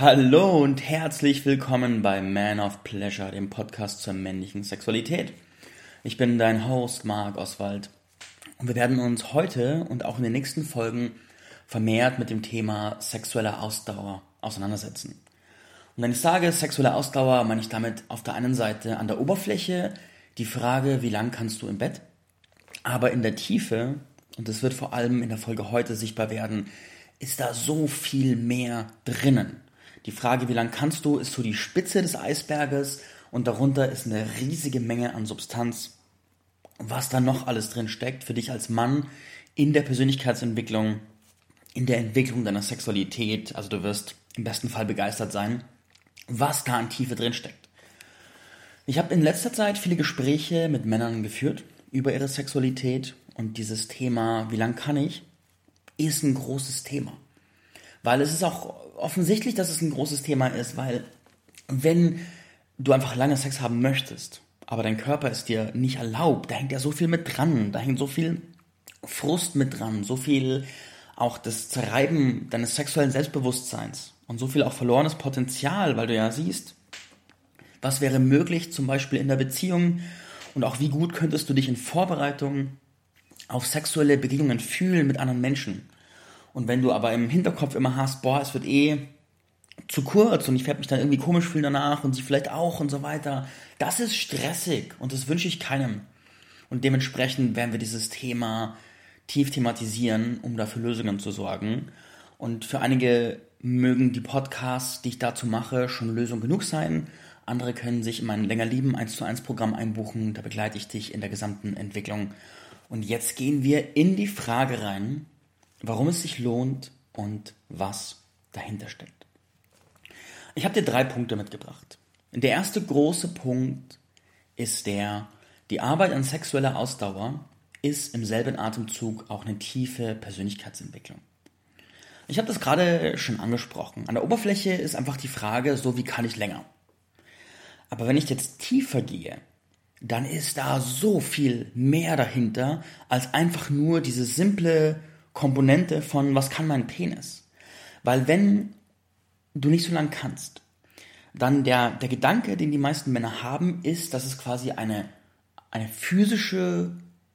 Hallo und herzlich willkommen bei Man of Pleasure, dem Podcast zur männlichen Sexualität. Ich bin dein Host Marc Oswald und wir werden uns heute und auch in den nächsten Folgen vermehrt mit dem Thema sexuelle Ausdauer auseinandersetzen. Und wenn ich sage sexuelle Ausdauer, meine ich damit auf der einen Seite an der Oberfläche die Frage, wie lang kannst du im Bett, aber in der Tiefe, und das wird vor allem in der Folge heute sichtbar werden, ist da so viel mehr drinnen. Die Frage, wie lang kannst du, ist so die Spitze des Eisberges und darunter ist eine riesige Menge an Substanz, was da noch alles drin steckt für dich als Mann in der Persönlichkeitsentwicklung, in der Entwicklung deiner Sexualität. Also du wirst im besten Fall begeistert sein, was da an Tiefe drin steckt. Ich habe in letzter Zeit viele Gespräche mit Männern geführt über ihre Sexualität und dieses Thema, wie lang kann ich, ist ein großes Thema. Weil es ist auch offensichtlich, dass es ein großes Thema ist, weil wenn du einfach lange Sex haben möchtest, aber dein Körper es dir nicht erlaubt, da hängt ja so viel mit dran, da hängt so viel Frust mit dran, so viel auch das Zerreiben deines sexuellen Selbstbewusstseins und so viel auch verlorenes Potenzial, weil du ja siehst, was wäre möglich zum Beispiel in der Beziehung und auch wie gut könntest du dich in Vorbereitung auf sexuelle Begegnungen fühlen mit anderen Menschen. Und wenn du aber im Hinterkopf immer hast, boah, es wird eh zu kurz und ich werde mich dann irgendwie komisch fühlen danach und sie vielleicht auch und so weiter, das ist stressig und das wünsche ich keinem. Und dementsprechend werden wir dieses Thema tief thematisieren, um dafür Lösungen zu sorgen. Und für einige mögen die Podcasts, die ich dazu mache, schon Lösung genug sein. Andere können sich in mein länger lieben 1 zu 1 Programm einbuchen. Da begleite ich dich in der gesamten Entwicklung. Und jetzt gehen wir in die Frage rein, warum es sich lohnt und was dahinter steckt. Ich habe dir drei Punkte mitgebracht. Der erste große Punkt ist der, die Arbeit an sexueller Ausdauer ist im selben Atemzug auch eine tiefe Persönlichkeitsentwicklung. Ich habe das gerade schon angesprochen. An der Oberfläche ist einfach die Frage, so wie kann ich länger? Aber wenn ich jetzt tiefer gehe, dann ist da so viel mehr dahinter als einfach nur diese simple Komponente von, was kann mein Penis? Weil wenn du nicht so lang kannst, dann der, der Gedanke, den die meisten Männer haben, ist, dass es quasi eine, eine physische,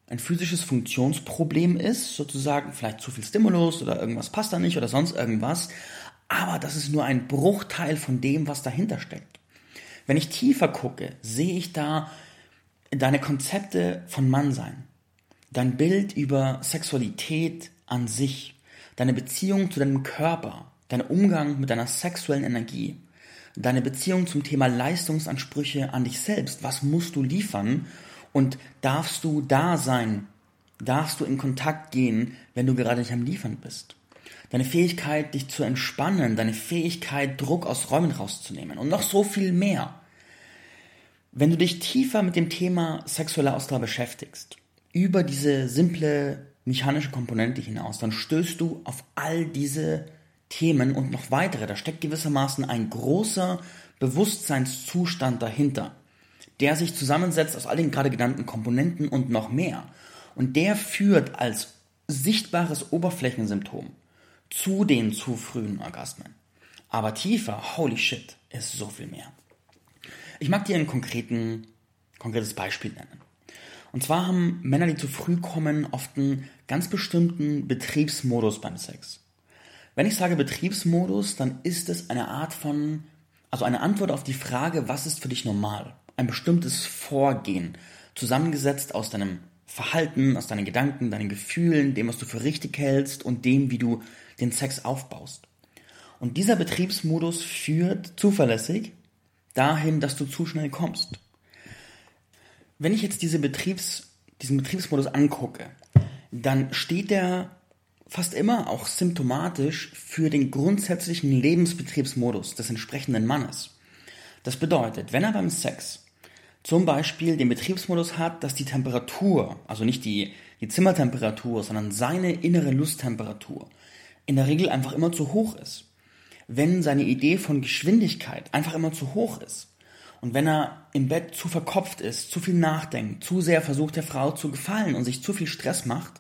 ein physisches Funktionsproblem ist, sozusagen vielleicht zu viel Stimulus oder irgendwas passt da nicht oder sonst irgendwas, aber das ist nur ein Bruchteil von dem, was dahinter steckt. Wenn ich tiefer gucke, sehe ich da deine Konzepte von Mannsein, dein Bild über Sexualität, an sich, deine Beziehung zu deinem Körper, dein Umgang mit deiner sexuellen Energie, deine Beziehung zum Thema Leistungsansprüche an dich selbst, was musst du liefern und darfst du da sein, darfst du in Kontakt gehen, wenn du gerade nicht am Liefern bist. Deine Fähigkeit, dich zu entspannen, deine Fähigkeit, Druck aus Räumen rauszunehmen und noch so viel mehr. Wenn du dich tiefer mit dem Thema sexuelle Ausdauer beschäftigst, über diese simple mechanische Komponente hinaus, dann stößt du auf all diese Themen und noch weitere. Da steckt gewissermaßen ein großer Bewusstseinszustand dahinter, der sich zusammensetzt aus all den gerade genannten Komponenten und noch mehr. Und der führt als sichtbares Oberflächensymptom zu den zu frühen Orgasmen. Aber tiefer, holy shit, ist so viel mehr. Ich mag dir ein konkreten, konkretes Beispiel nennen. Und zwar haben Männer, die zu früh kommen, oft einen ganz bestimmten Betriebsmodus beim Sex. Wenn ich sage Betriebsmodus, dann ist es eine Art von, also eine Antwort auf die Frage, was ist für dich normal? Ein bestimmtes Vorgehen, zusammengesetzt aus deinem Verhalten, aus deinen Gedanken, deinen Gefühlen, dem, was du für richtig hältst und dem, wie du den Sex aufbaust. Und dieser Betriebsmodus führt zuverlässig dahin, dass du zu schnell kommst. Wenn ich jetzt diese Betriebs, diesen Betriebsmodus angucke, dann steht der fast immer auch symptomatisch für den grundsätzlichen Lebensbetriebsmodus des entsprechenden Mannes. Das bedeutet, wenn er beim Sex zum Beispiel den Betriebsmodus hat, dass die Temperatur, also nicht die, die Zimmertemperatur, sondern seine innere Lusttemperatur in der Regel einfach immer zu hoch ist. Wenn seine Idee von Geschwindigkeit einfach immer zu hoch ist, und wenn er im Bett zu verkopft ist, zu viel nachdenkt, zu sehr versucht der Frau zu gefallen und sich zu viel Stress macht,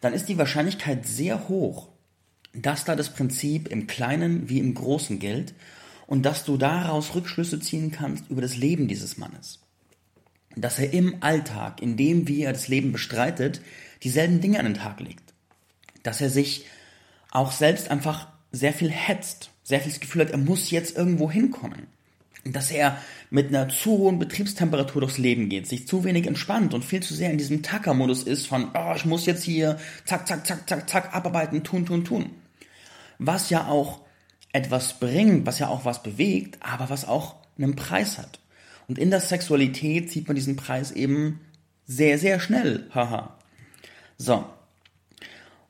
dann ist die Wahrscheinlichkeit sehr hoch, dass da das Prinzip im Kleinen wie im Großen gilt und dass du daraus Rückschlüsse ziehen kannst über das Leben dieses Mannes. Dass er im Alltag, in dem wie er das Leben bestreitet, dieselben Dinge an den Tag legt. Dass er sich auch selbst einfach sehr viel hetzt, sehr viel das Gefühl hat, er muss jetzt irgendwo hinkommen. Dass er mit einer zu hohen Betriebstemperatur durchs Leben geht, sich zu wenig entspannt und viel zu sehr in diesem Tacker-Modus ist von, oh, ich muss jetzt hier zack, zack, zack, zack, zack, abarbeiten, tun, tun, tun. Was ja auch etwas bringt, was ja auch was bewegt, aber was auch einen Preis hat. Und in der Sexualität sieht man diesen Preis eben sehr, sehr schnell. Haha. So,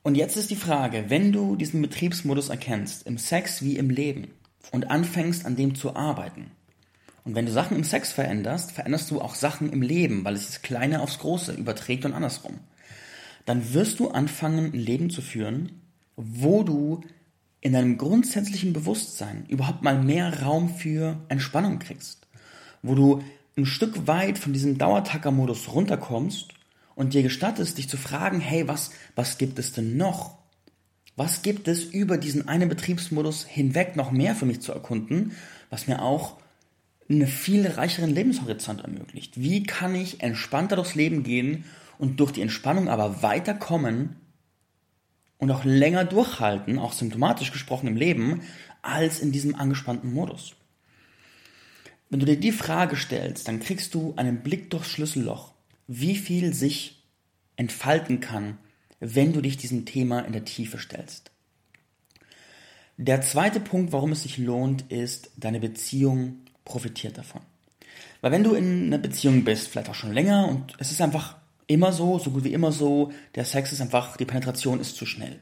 und jetzt ist die Frage, wenn du diesen Betriebsmodus erkennst, im Sex wie im Leben, und anfängst an dem zu arbeiten, und wenn du Sachen im Sex veränderst, veränderst du auch Sachen im Leben, weil es das Kleine aufs Große überträgt und andersrum. Dann wirst du anfangen, ein Leben zu führen, wo du in deinem grundsätzlichen Bewusstsein überhaupt mal mehr Raum für Entspannung kriegst. Wo du ein Stück weit von diesem Dauertacker-Modus runterkommst und dir gestattest, dich zu fragen, hey, was, was gibt es denn noch? Was gibt es über diesen einen Betriebsmodus hinweg noch mehr für mich zu erkunden, was mir auch einen viel reicheren Lebenshorizont ermöglicht? Wie kann ich entspannter durchs Leben gehen und durch die Entspannung aber weiterkommen und auch länger durchhalten, auch symptomatisch gesprochen im Leben, als in diesem angespannten Modus? Wenn du dir die Frage stellst, dann kriegst du einen Blick durchs Schlüsselloch wie viel sich entfalten kann, wenn du dich diesem Thema in der Tiefe stellst. Der zweite Punkt, warum es sich lohnt, ist, deine Beziehung profitiert davon. Weil wenn du in einer Beziehung bist, vielleicht auch schon länger, und es ist einfach immer so, so gut wie immer so, der Sex ist einfach, die Penetration ist zu schnell.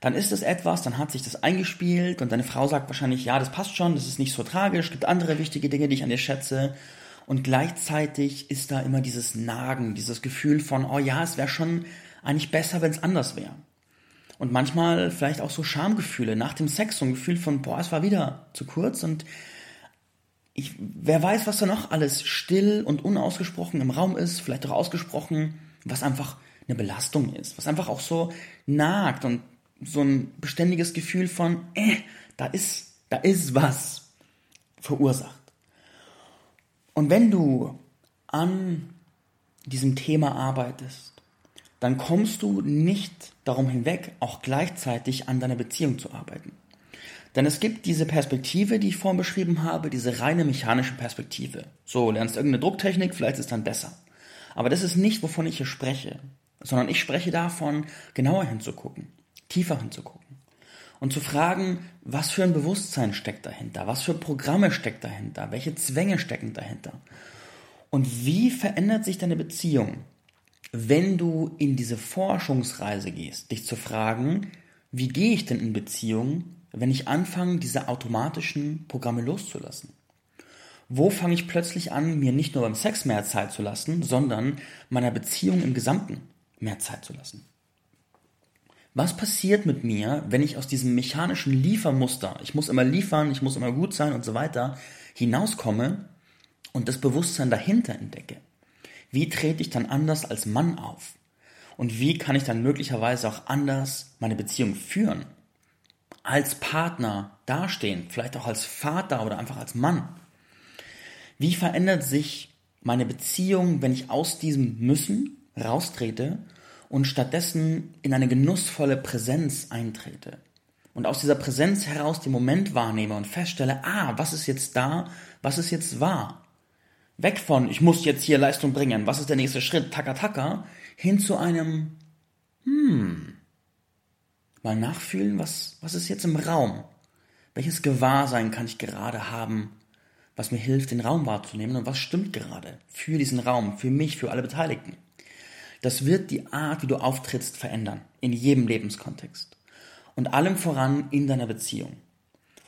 Dann ist es etwas, dann hat sich das eingespielt und deine Frau sagt wahrscheinlich, ja, das passt schon, das ist nicht so tragisch, gibt andere wichtige Dinge, die ich an dir schätze und gleichzeitig ist da immer dieses Nagen, dieses Gefühl von, oh ja, es wäre schon eigentlich besser, wenn es anders wäre. Und manchmal vielleicht auch so Schamgefühle nach dem Sex, so ein Gefühl von, boah, es war wieder zu kurz und ich, wer weiß, was da noch alles still und unausgesprochen im Raum ist, vielleicht auch ausgesprochen, was einfach eine Belastung ist, was einfach auch so nagt und so ein beständiges Gefühl von, äh, da ist, da ist was verursacht. Und wenn du an diesem Thema arbeitest, dann kommst du nicht darum hinweg, auch gleichzeitig an deiner Beziehung zu arbeiten. Denn es gibt diese Perspektive, die ich vorhin beschrieben habe, diese reine mechanische Perspektive. So, lernst irgendeine Drucktechnik, vielleicht ist dann besser. Aber das ist nicht, wovon ich hier spreche, sondern ich spreche davon, genauer hinzugucken, tiefer hinzugucken und zu fragen, was für ein Bewusstsein steckt dahinter, was für Programme steckt dahinter, welche Zwänge stecken dahinter. Und wie verändert sich deine Beziehung, wenn du in diese Forschungsreise gehst, dich zu fragen, wie gehe ich denn in Beziehung, wenn ich anfange, diese automatischen Programme loszulassen? Wo fange ich plötzlich an, mir nicht nur beim Sex mehr Zeit zu lassen, sondern meiner Beziehung im Gesamten mehr Zeit zu lassen? Was passiert mit mir, wenn ich aus diesem mechanischen Liefermuster, ich muss immer liefern, ich muss immer gut sein und so weiter, hinauskomme und das Bewusstsein dahinter entdecke? Wie trete ich dann anders als Mann auf? Und wie kann ich dann möglicherweise auch anders meine Beziehung führen? Als Partner dastehen, vielleicht auch als Vater oder einfach als Mann. Wie verändert sich meine Beziehung, wenn ich aus diesem Müssen raustrete und stattdessen in eine genussvolle Präsenz eintrete. Und aus dieser Präsenz heraus den Moment wahrnehme und feststelle, ah, was ist jetzt da, was ist jetzt wahr? Weg von, ich muss jetzt hier Leistung bringen, was ist der nächste Schritt, taka taka, hin zu einem, hm, mal nachfühlen, was, was ist jetzt im Raum? Welches Gewahrsein kann ich gerade haben, was mir hilft, den Raum wahrzunehmen und was stimmt gerade für diesen Raum, für mich, für alle Beteiligten? Das wird die Art, wie du auftrittst, verändern. In jedem Lebenskontext. Und allem voran in deiner Beziehung.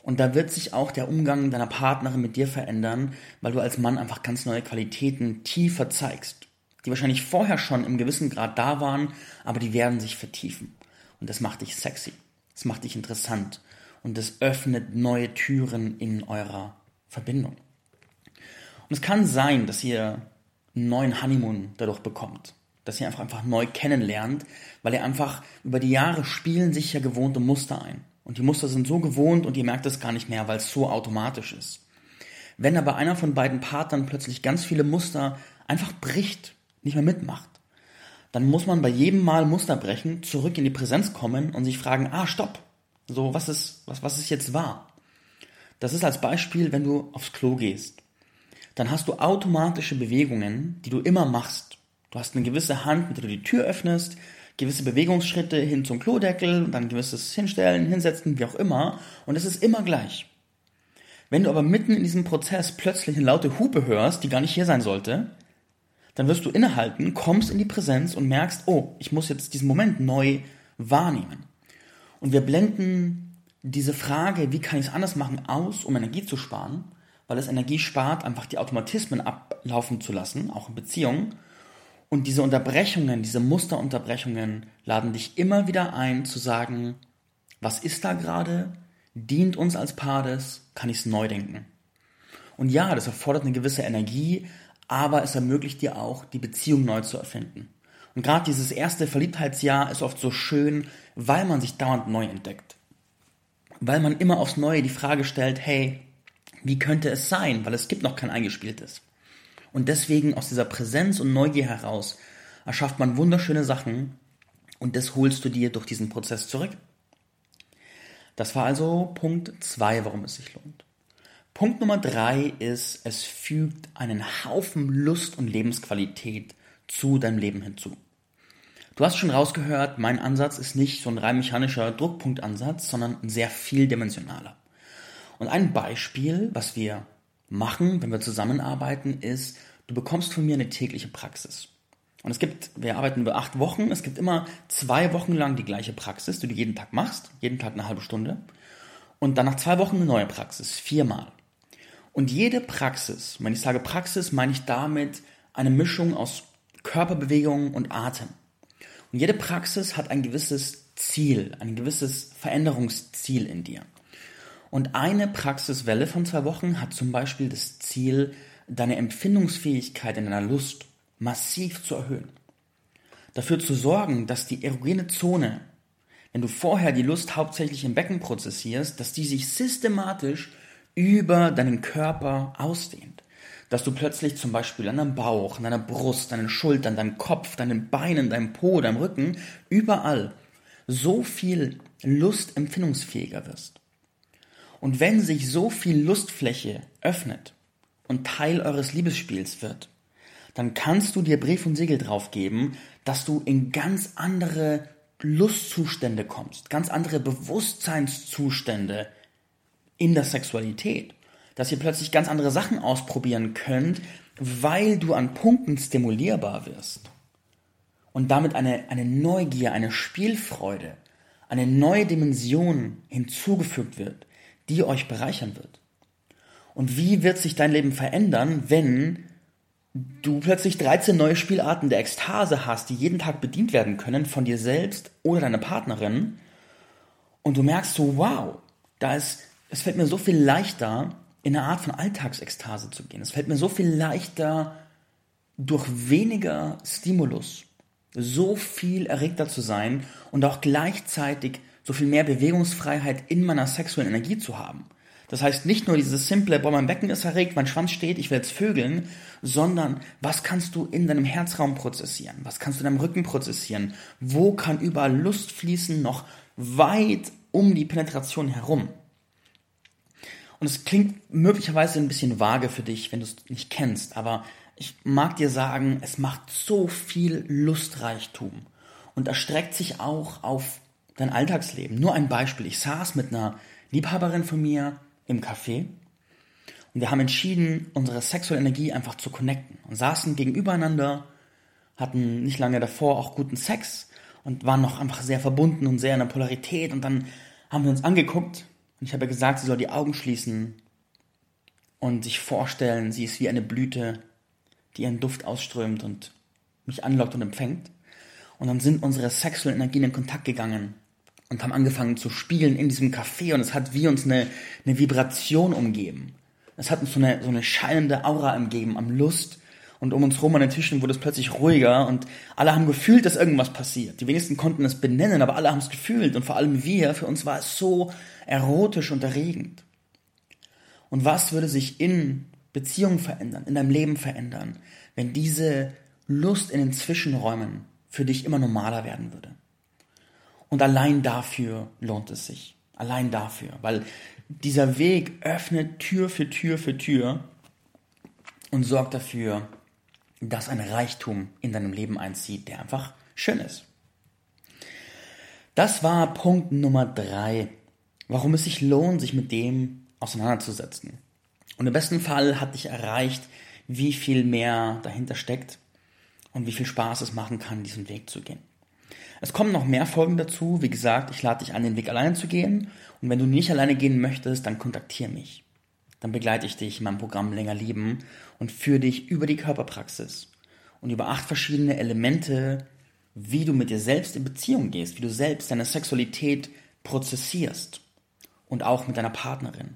Und da wird sich auch der Umgang deiner Partnerin mit dir verändern, weil du als Mann einfach ganz neue Qualitäten tiefer zeigst. Die wahrscheinlich vorher schon im gewissen Grad da waren, aber die werden sich vertiefen. Und das macht dich sexy. Das macht dich interessant. Und das öffnet neue Türen in eurer Verbindung. Und es kann sein, dass ihr einen neuen Honeymoon dadurch bekommt dass ihr einfach, einfach neu kennenlernt, weil ihr einfach über die Jahre spielen sich ja gewohnte Muster ein. Und die Muster sind so gewohnt und ihr merkt es gar nicht mehr, weil es so automatisch ist. Wenn aber einer von beiden Partnern plötzlich ganz viele Muster einfach bricht, nicht mehr mitmacht, dann muss man bei jedem Mal Muster brechen, zurück in die Präsenz kommen und sich fragen, ah, stopp. So, was ist, was, was ist jetzt wahr? Das ist als Beispiel, wenn du aufs Klo gehst. Dann hast du automatische Bewegungen, die du immer machst. Du hast eine gewisse Hand, mit der du die Tür öffnest, gewisse Bewegungsschritte hin zum Klodeckel, dann gewisses Hinstellen, Hinsetzen, wie auch immer. Und es ist immer gleich. Wenn du aber mitten in diesem Prozess plötzlich eine laute Hupe hörst, die gar nicht hier sein sollte, dann wirst du innehalten, kommst in die Präsenz und merkst, oh, ich muss jetzt diesen Moment neu wahrnehmen. Und wir blenden diese Frage, wie kann ich es anders machen, aus, um Energie zu sparen, weil es Energie spart, einfach die Automatismen ablaufen zu lassen, auch in Beziehungen. Und diese Unterbrechungen, diese Musterunterbrechungen laden dich immer wieder ein zu sagen, was ist da gerade? Dient uns als Paar das? Kann ich es neu denken? Und ja, das erfordert eine gewisse Energie, aber es ermöglicht dir auch, die Beziehung neu zu erfinden. Und gerade dieses erste Verliebtheitsjahr ist oft so schön, weil man sich dauernd neu entdeckt. Weil man immer aufs Neue die Frage stellt, hey, wie könnte es sein? Weil es gibt noch kein eingespieltes. Und deswegen aus dieser Präsenz und Neugier heraus erschafft man wunderschöne Sachen und das holst du dir durch diesen Prozess zurück. Das war also Punkt zwei, warum es sich lohnt. Punkt Nummer drei ist, es fügt einen Haufen Lust und Lebensqualität zu deinem Leben hinzu. Du hast schon rausgehört, mein Ansatz ist nicht so ein rein mechanischer Druckpunktansatz, sondern ein sehr vieldimensionaler. Und ein Beispiel, was wir machen, wenn wir zusammenarbeiten, ist, du bekommst von mir eine tägliche Praxis. Und es gibt, wir arbeiten über acht Wochen, es gibt immer zwei Wochen lang die gleiche Praxis, die du jeden Tag machst, jeden Tag eine halbe Stunde. Und dann nach zwei Wochen eine neue Praxis, viermal. Und jede Praxis, wenn ich sage Praxis, meine ich damit eine Mischung aus Körperbewegung und Atem. Und jede Praxis hat ein gewisses Ziel, ein gewisses Veränderungsziel in dir. Und eine Praxiswelle von zwei Wochen hat zum Beispiel das Ziel, deine Empfindungsfähigkeit in deiner Lust massiv zu erhöhen. Dafür zu sorgen, dass die erogene Zone, wenn du vorher die Lust hauptsächlich im Becken prozessierst, dass die sich systematisch über deinen Körper ausdehnt. Dass du plötzlich zum Beispiel an deinem Bauch, an deiner Brust, deinen Schultern, deinem Kopf, deinen Beinen, deinem Po, deinem Rücken, überall so viel lustempfindungsfähiger wirst. Und wenn sich so viel Lustfläche öffnet und Teil eures Liebesspiels wird, dann kannst du dir Brief und Siegel drauf geben, dass du in ganz andere Lustzustände kommst, ganz andere Bewusstseinszustände in der Sexualität. Dass ihr plötzlich ganz andere Sachen ausprobieren könnt, weil du an Punkten stimulierbar wirst. Und damit eine, eine Neugier, eine Spielfreude, eine neue Dimension hinzugefügt wird, die euch bereichern wird. Und wie wird sich dein Leben verändern, wenn du plötzlich 13 neue Spielarten der Ekstase hast, die jeden Tag bedient werden können von dir selbst oder deiner Partnerin und du merkst so, wow, da ist es fällt mir so viel leichter, in eine Art von Alltagsekstase zu gehen. Es fällt mir so viel leichter, durch weniger Stimulus so viel erregter zu sein und auch gleichzeitig so viel mehr Bewegungsfreiheit in meiner sexuellen Energie zu haben. Das heißt nicht nur dieses simple, boah, mein Becken ist erregt, mein Schwanz steht, ich will jetzt vögeln, sondern was kannst du in deinem Herzraum prozessieren? Was kannst du in deinem Rücken prozessieren? Wo kann überall Lust fließen, noch weit um die Penetration herum? Und es klingt möglicherweise ein bisschen vage für dich, wenn du es nicht kennst, aber ich mag dir sagen, es macht so viel Lustreichtum und erstreckt sich auch auf dein Alltagsleben. Nur ein Beispiel. Ich saß mit einer Liebhaberin von mir im Café und wir haben entschieden, unsere sexuelle Energie einfach zu connecten und saßen gegenübereinander, hatten nicht lange davor auch guten Sex und waren noch einfach sehr verbunden und sehr in der Polarität und dann haben wir uns angeguckt und ich habe gesagt, sie soll die Augen schließen und sich vorstellen, sie ist wie eine Blüte, die ihren Duft ausströmt und mich anlockt und empfängt. Und dann sind unsere sexuellen Energien in Kontakt gegangen und haben angefangen zu spielen in diesem Café und es hat wie uns eine, eine Vibration umgeben. Es hat uns so eine, so eine scheinende Aura umgeben am Lust Und um uns herum an den Tischen wurde es plötzlich ruhiger und alle haben gefühlt, dass irgendwas passiert. Die wenigsten konnten es benennen, aber alle haben es gefühlt und vor allem wir, für uns war es so erotisch und erregend. Und was würde sich in Beziehungen verändern, in deinem Leben verändern, wenn diese Lust in den Zwischenräumen für dich immer normaler werden würde? Und allein dafür lohnt es sich. Allein dafür, weil dieser Weg öffnet Tür für Tür für Tür und sorgt dafür, dass ein Reichtum in deinem Leben einzieht, der einfach schön ist. Das war Punkt Nummer drei, warum es sich lohnt, sich mit dem auseinanderzusetzen. Und im besten Fall hat dich erreicht, wie viel mehr dahinter steckt und wie viel Spaß es machen kann, diesen Weg zu gehen. Es kommen noch mehr Folgen dazu. Wie gesagt, ich lade dich an, den Weg alleine zu gehen. Und wenn du nicht alleine gehen möchtest, dann kontaktiere mich dann begleite ich dich in meinem Programm Länger Lieben und führe dich über die Körperpraxis und über acht verschiedene Elemente, wie du mit dir selbst in Beziehung gehst, wie du selbst deine Sexualität prozessierst und auch mit deiner Partnerin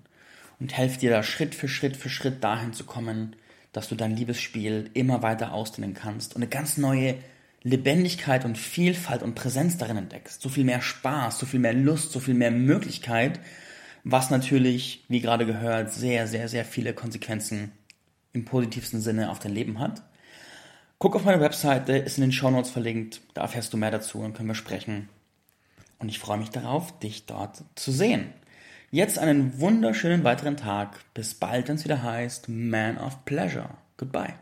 und helfe dir da Schritt für Schritt für Schritt dahin zu kommen, dass du dein Liebesspiel immer weiter ausdehnen kannst und eine ganz neue Lebendigkeit und Vielfalt und Präsenz darin entdeckst. So viel mehr Spaß, so viel mehr Lust, so viel mehr Möglichkeit, was natürlich, wie gerade gehört, sehr, sehr, sehr viele Konsequenzen im positivsten Sinne auf dein Leben hat. Guck auf meine Webseite, ist in den Show Notes verlinkt, da erfährst du mehr dazu und können wir sprechen. Und ich freue mich darauf, dich dort zu sehen. Jetzt einen wunderschönen weiteren Tag. Bis bald, wenn es wieder heißt Man of Pleasure. Goodbye.